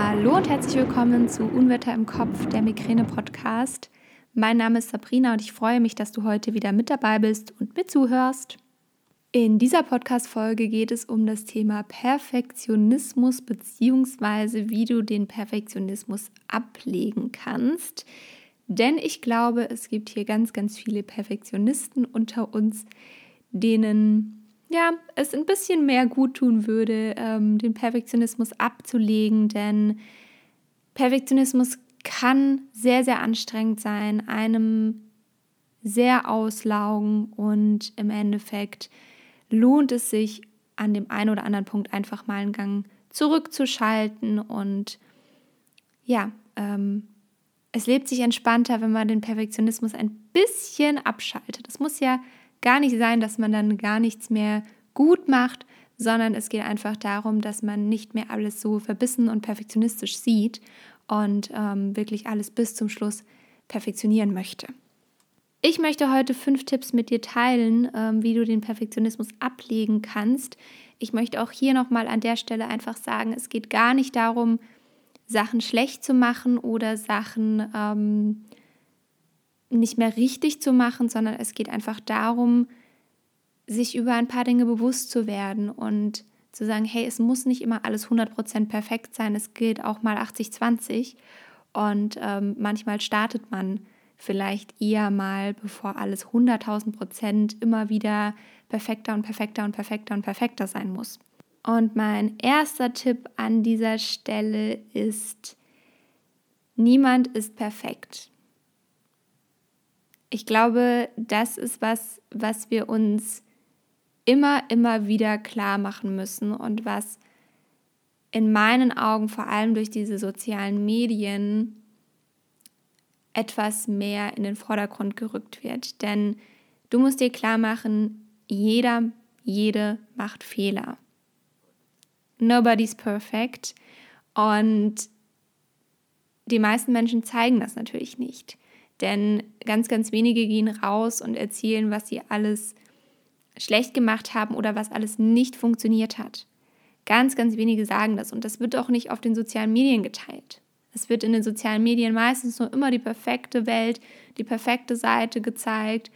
Hallo und herzlich willkommen zu Unwetter im Kopf, der Migräne-Podcast. Mein Name ist Sabrina und ich freue mich, dass du heute wieder mit dabei bist und mir zuhörst. In dieser Podcast-Folge geht es um das Thema Perfektionismus bzw. wie du den Perfektionismus ablegen kannst. Denn ich glaube, es gibt hier ganz, ganz viele Perfektionisten unter uns, denen ja, es ein bisschen mehr gut tun würde, ähm, den Perfektionismus abzulegen, denn Perfektionismus kann sehr, sehr anstrengend sein, einem sehr auslaugen und im Endeffekt lohnt es sich, an dem einen oder anderen Punkt einfach mal einen Gang zurückzuschalten und ja, ähm, es lebt sich entspannter, wenn man den Perfektionismus ein bisschen abschaltet. Es muss ja gar nicht sein, dass man dann gar nichts mehr gut macht, sondern es geht einfach darum, dass man nicht mehr alles so verbissen und perfektionistisch sieht und ähm, wirklich alles bis zum Schluss perfektionieren möchte. Ich möchte heute fünf Tipps mit dir teilen, ähm, wie du den Perfektionismus ablegen kannst. Ich möchte auch hier nochmal an der Stelle einfach sagen, es geht gar nicht darum, Sachen schlecht zu machen oder Sachen ähm, nicht mehr richtig zu machen, sondern es geht einfach darum, sich über ein paar Dinge bewusst zu werden und zu sagen, hey, es muss nicht immer alles 100% perfekt sein, es gilt auch mal 80-20 und ähm, manchmal startet man vielleicht eher mal, bevor alles 100.000 Prozent immer wieder perfekter und perfekter und perfekter und perfekter sein muss. Und mein erster Tipp an dieser Stelle ist, niemand ist perfekt. Ich glaube, das ist was, was wir uns immer, immer wieder klar machen müssen und was in meinen Augen vor allem durch diese sozialen Medien etwas mehr in den Vordergrund gerückt wird. Denn du musst dir klar machen, jeder, jede macht Fehler. Nobody's perfect. Und die meisten Menschen zeigen das natürlich nicht. Denn ganz, ganz wenige gehen raus und erzählen, was sie alles schlecht gemacht haben oder was alles nicht funktioniert hat. Ganz, ganz wenige sagen das und das wird auch nicht auf den sozialen Medien geteilt. Es wird in den sozialen Medien meistens nur immer die perfekte Welt, die perfekte Seite gezeigt.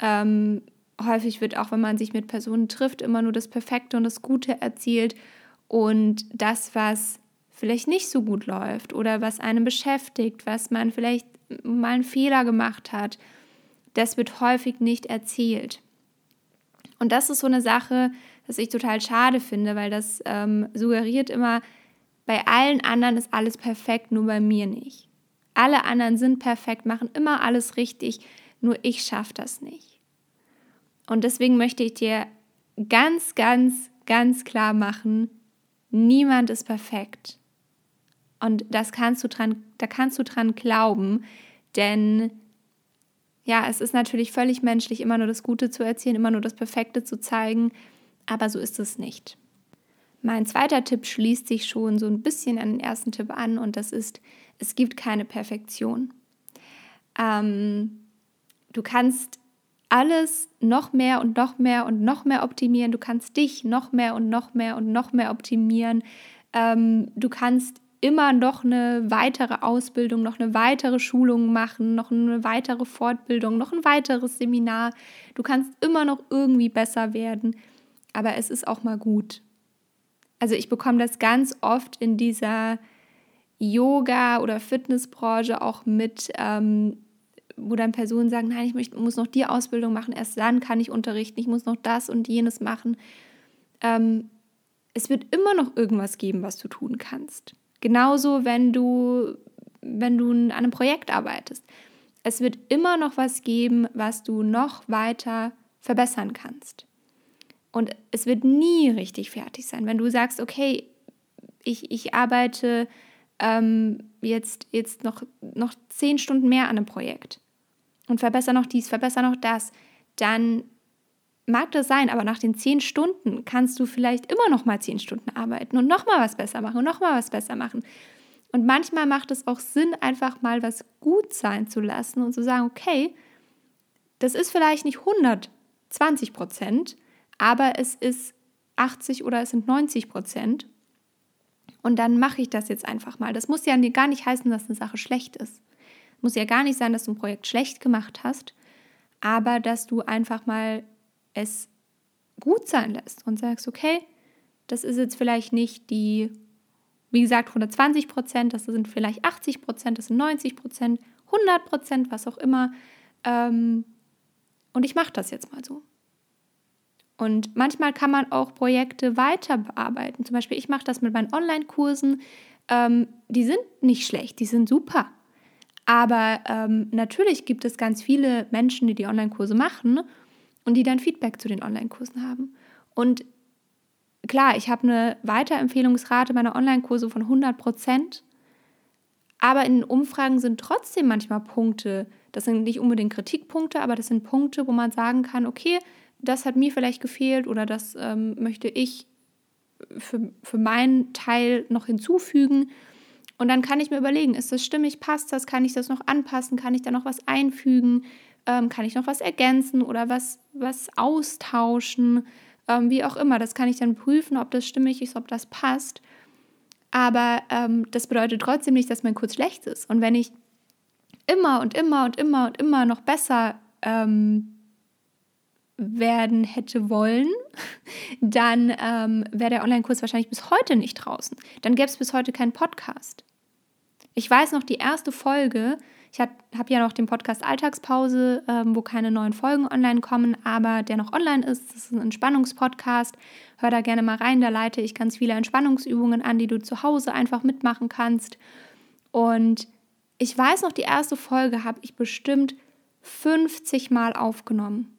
Ähm, häufig wird auch, wenn man sich mit Personen trifft, immer nur das Perfekte und das Gute erzielt und das, was vielleicht nicht so gut läuft oder was einen beschäftigt, was man vielleicht mal einen Fehler gemacht hat, das wird häufig nicht erzählt. Und das ist so eine Sache, was ich total schade finde, weil das ähm, suggeriert immer, bei allen anderen ist alles perfekt, nur bei mir nicht. Alle anderen sind perfekt, machen immer alles richtig, nur ich schaffe das nicht. Und deswegen möchte ich dir ganz, ganz, ganz klar machen, niemand ist perfekt. Und das kannst du dran, da kannst du dran glauben, denn ja, es ist natürlich völlig menschlich, immer nur das Gute zu erzählen, immer nur das Perfekte zu zeigen, aber so ist es nicht. Mein zweiter Tipp schließt sich schon so ein bisschen an den ersten Tipp an und das ist, es gibt keine Perfektion. Ähm, du kannst alles noch mehr und noch mehr und noch mehr optimieren. Du kannst dich noch mehr und noch mehr und noch mehr optimieren. Ähm, du kannst immer noch eine weitere Ausbildung, noch eine weitere Schulung machen, noch eine weitere Fortbildung, noch ein weiteres Seminar. Du kannst immer noch irgendwie besser werden, aber es ist auch mal gut. Also ich bekomme das ganz oft in dieser Yoga- oder Fitnessbranche auch mit, ähm, wo dann Personen sagen, nein, ich möchte, muss noch die Ausbildung machen, erst dann kann ich unterrichten, ich muss noch das und jenes machen. Ähm, es wird immer noch irgendwas geben, was du tun kannst. Genauso, wenn du, wenn du an einem Projekt arbeitest. Es wird immer noch was geben, was du noch weiter verbessern kannst. Und es wird nie richtig fertig sein. Wenn du sagst, okay, ich, ich arbeite ähm, jetzt, jetzt noch, noch zehn Stunden mehr an einem Projekt und verbessere noch dies, verbessere noch das, dann mag das sein, aber nach den zehn Stunden kannst du vielleicht immer noch mal zehn Stunden arbeiten und noch mal was besser machen und noch mal was besser machen. Und manchmal macht es auch Sinn, einfach mal was gut sein zu lassen und zu sagen, okay, das ist vielleicht nicht 120 Prozent, aber es ist 80 oder es sind 90 Prozent. Und dann mache ich das jetzt einfach mal. Das muss ja gar nicht heißen, dass eine Sache schlecht ist. Muss ja gar nicht sein, dass du ein Projekt schlecht gemacht hast, aber dass du einfach mal es gut sein lässt und sagst, okay, das ist jetzt vielleicht nicht die, wie gesagt, 120 Prozent, das sind vielleicht 80 Prozent, das sind 90 Prozent, 100 Prozent, was auch immer. Ähm, und ich mache das jetzt mal so. Und manchmal kann man auch Projekte weiter bearbeiten. Zum Beispiel, ich mache das mit meinen Online-Kursen. Ähm, die sind nicht schlecht, die sind super. Aber ähm, natürlich gibt es ganz viele Menschen, die die Online-Kurse machen und die dann Feedback zu den Online-Kursen haben. Und klar, ich habe eine Weiterempfehlungsrate meiner Online-Kurse von 100 Prozent. Aber in den Umfragen sind trotzdem manchmal Punkte, das sind nicht unbedingt Kritikpunkte, aber das sind Punkte, wo man sagen kann, okay, das hat mir vielleicht gefehlt oder das ähm, möchte ich für, für meinen Teil noch hinzufügen. Und dann kann ich mir überlegen, ist das stimmig, passt das, kann ich das noch anpassen, kann ich da noch was einfügen, ähm, kann ich noch was ergänzen oder was, was austauschen, ähm, wie auch immer. Das kann ich dann prüfen, ob das stimmig ist, ob das passt. Aber ähm, das bedeutet trotzdem nicht, dass mein Kurs schlecht ist. Und wenn ich immer und immer und immer und immer noch besser ähm, werden hätte wollen, dann ähm, wäre der Online-Kurs wahrscheinlich bis heute nicht draußen. Dann gäbe es bis heute keinen Podcast. Ich weiß noch, die erste Folge, ich habe ja noch den Podcast Alltagspause, ähm, wo keine neuen Folgen online kommen, aber der noch online ist. Das ist ein Entspannungspodcast. Hör da gerne mal rein, da leite ich ganz viele Entspannungsübungen an, die du zu Hause einfach mitmachen kannst. Und ich weiß noch, die erste Folge habe ich bestimmt 50 Mal aufgenommen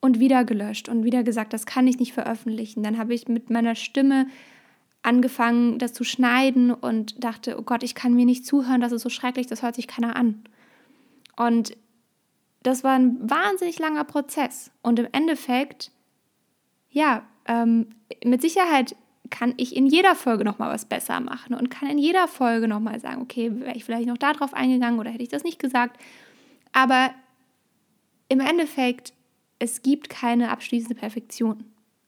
und wieder gelöscht und wieder gesagt, das kann ich nicht veröffentlichen. Dann habe ich mit meiner Stimme angefangen, das zu schneiden und dachte, oh Gott, ich kann mir nicht zuhören, das ist so schrecklich, das hört sich keiner an. Und das war ein wahnsinnig langer Prozess. Und im Endeffekt, ja, ähm, mit Sicherheit kann ich in jeder Folge nochmal was besser machen und kann in jeder Folge nochmal sagen, okay, wäre ich vielleicht noch darauf eingegangen oder hätte ich das nicht gesagt. Aber im Endeffekt es gibt keine abschließende Perfektion.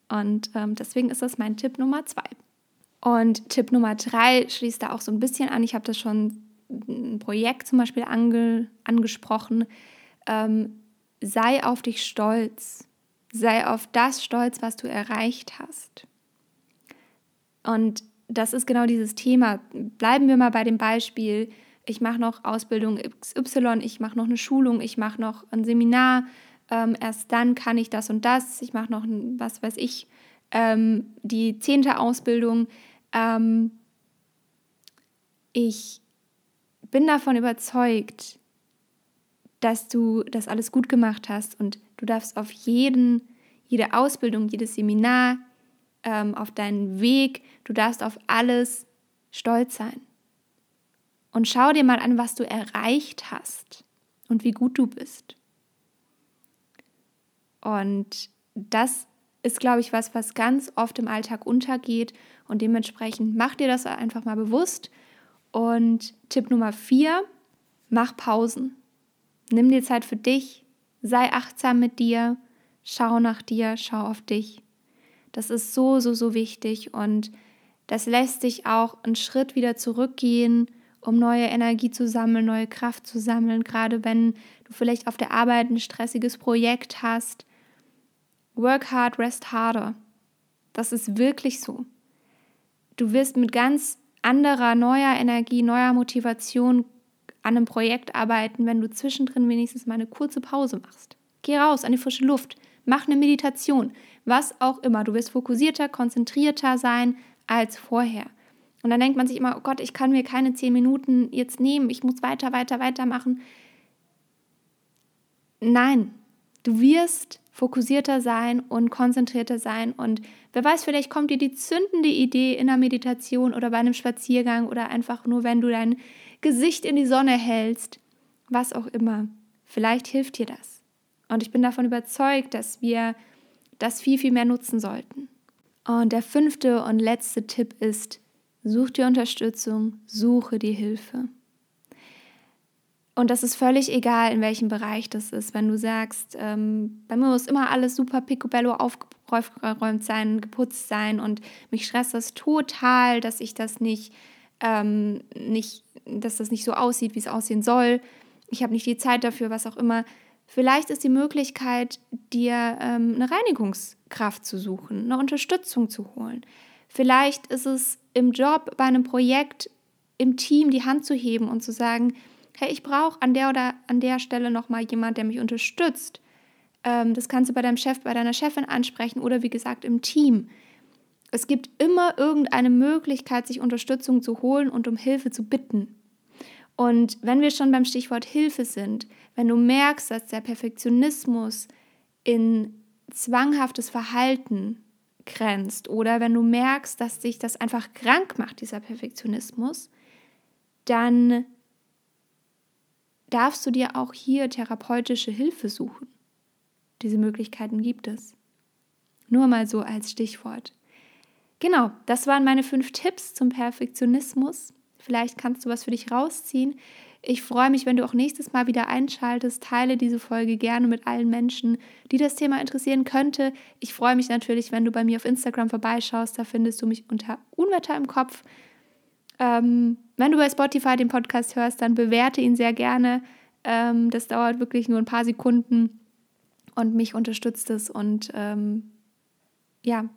Und ähm, deswegen ist das mein Tipp Nummer zwei. Und Tipp Nummer drei schließt da auch so ein bisschen an. Ich habe das schon ein Projekt zum Beispiel ange, angesprochen. Ähm, sei auf dich stolz. Sei auf das stolz, was du erreicht hast. Und das ist genau dieses Thema. Bleiben wir mal bei dem Beispiel. Ich mache noch Ausbildung XY, ich mache noch eine Schulung, ich mache noch ein Seminar, ähm, erst dann kann ich das und das, ich mache noch, ein, was weiß ich, ähm, die zehnte Ausbildung. Ähm, ich bin davon überzeugt, dass du das alles gut gemacht hast und du darfst auf jeden, jede Ausbildung, jedes Seminar, ähm, auf deinen Weg, du darfst auf alles stolz sein. Und schau dir mal an, was du erreicht hast und wie gut du bist. Und das ist, glaube ich, was, was ganz oft im Alltag untergeht. Und dementsprechend mach dir das einfach mal bewusst. Und Tipp Nummer vier, mach Pausen. Nimm dir Zeit für dich, sei achtsam mit dir, schau nach dir, schau auf dich. Das ist so, so, so wichtig und das lässt dich auch einen Schritt wieder zurückgehen, um neue Energie zu sammeln, neue Kraft zu sammeln, gerade wenn du vielleicht auf der Arbeit ein stressiges Projekt hast Work hard, rest harder. Das ist wirklich so. Du wirst mit ganz anderer, neuer Energie, neuer Motivation an einem Projekt arbeiten, wenn du zwischendrin wenigstens mal eine kurze Pause machst. Geh raus an die frische Luft, mach eine Meditation, was auch immer. Du wirst fokussierter, konzentrierter sein als vorher. Und dann denkt man sich immer, oh Gott, ich kann mir keine zehn Minuten jetzt nehmen, ich muss weiter, weiter, weiter machen. Nein, du wirst fokussierter sein und konzentrierter sein. Und wer weiß, vielleicht kommt dir die zündende Idee in der Meditation oder bei einem Spaziergang oder einfach nur, wenn du dein Gesicht in die Sonne hältst, was auch immer. Vielleicht hilft dir das. Und ich bin davon überzeugt, dass wir das viel, viel mehr nutzen sollten. Und der fünfte und letzte Tipp ist, such dir Unterstützung, suche dir Hilfe. Und das ist völlig egal, in welchem Bereich das ist. Wenn du sagst, ähm, bei mir ist immer alles super picobello aufgeräumt sein, geputzt sein und mich stresst das total, dass ich das nicht, ähm, nicht, dass das nicht so aussieht, wie es aussehen soll. Ich habe nicht die Zeit dafür, was auch immer. Vielleicht ist die Möglichkeit, dir ähm, eine Reinigungskraft zu suchen, eine Unterstützung zu holen. Vielleicht ist es im Job, bei einem Projekt, im Team die Hand zu heben und zu sagen, hey, ich brauche an der oder an der Stelle nochmal jemand, der mich unterstützt. Ähm, das kannst du bei deinem Chef, bei deiner Chefin ansprechen oder wie gesagt im Team. Es gibt immer irgendeine Möglichkeit, sich Unterstützung zu holen und um Hilfe zu bitten. Und wenn wir schon beim Stichwort Hilfe sind, wenn du merkst, dass der Perfektionismus in zwanghaftes Verhalten grenzt oder wenn du merkst, dass dich das einfach krank macht, dieser Perfektionismus, dann darfst du dir auch hier therapeutische Hilfe suchen. Diese Möglichkeiten gibt es. Nur mal so als Stichwort. Genau, das waren meine fünf Tipps zum Perfektionismus. Vielleicht kannst du was für dich rausziehen. Ich freue mich, wenn du auch nächstes Mal wieder einschaltest. Teile diese Folge gerne mit allen Menschen, die das Thema interessieren könnte. Ich freue mich natürlich, wenn du bei mir auf Instagram vorbeischaust. Da findest du mich unter Unwetter im Kopf. Ähm, wenn du bei Spotify den Podcast hörst, dann bewerte ihn sehr gerne. Ähm, das dauert wirklich nur ein paar Sekunden und mich unterstützt es und ähm, ja,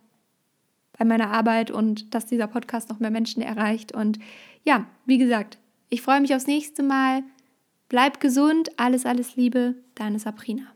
bei meiner Arbeit und dass dieser Podcast noch mehr Menschen erreicht. Und ja, wie gesagt, ich freue mich aufs nächste Mal. Bleib gesund, alles, alles Liebe, deine Sabrina.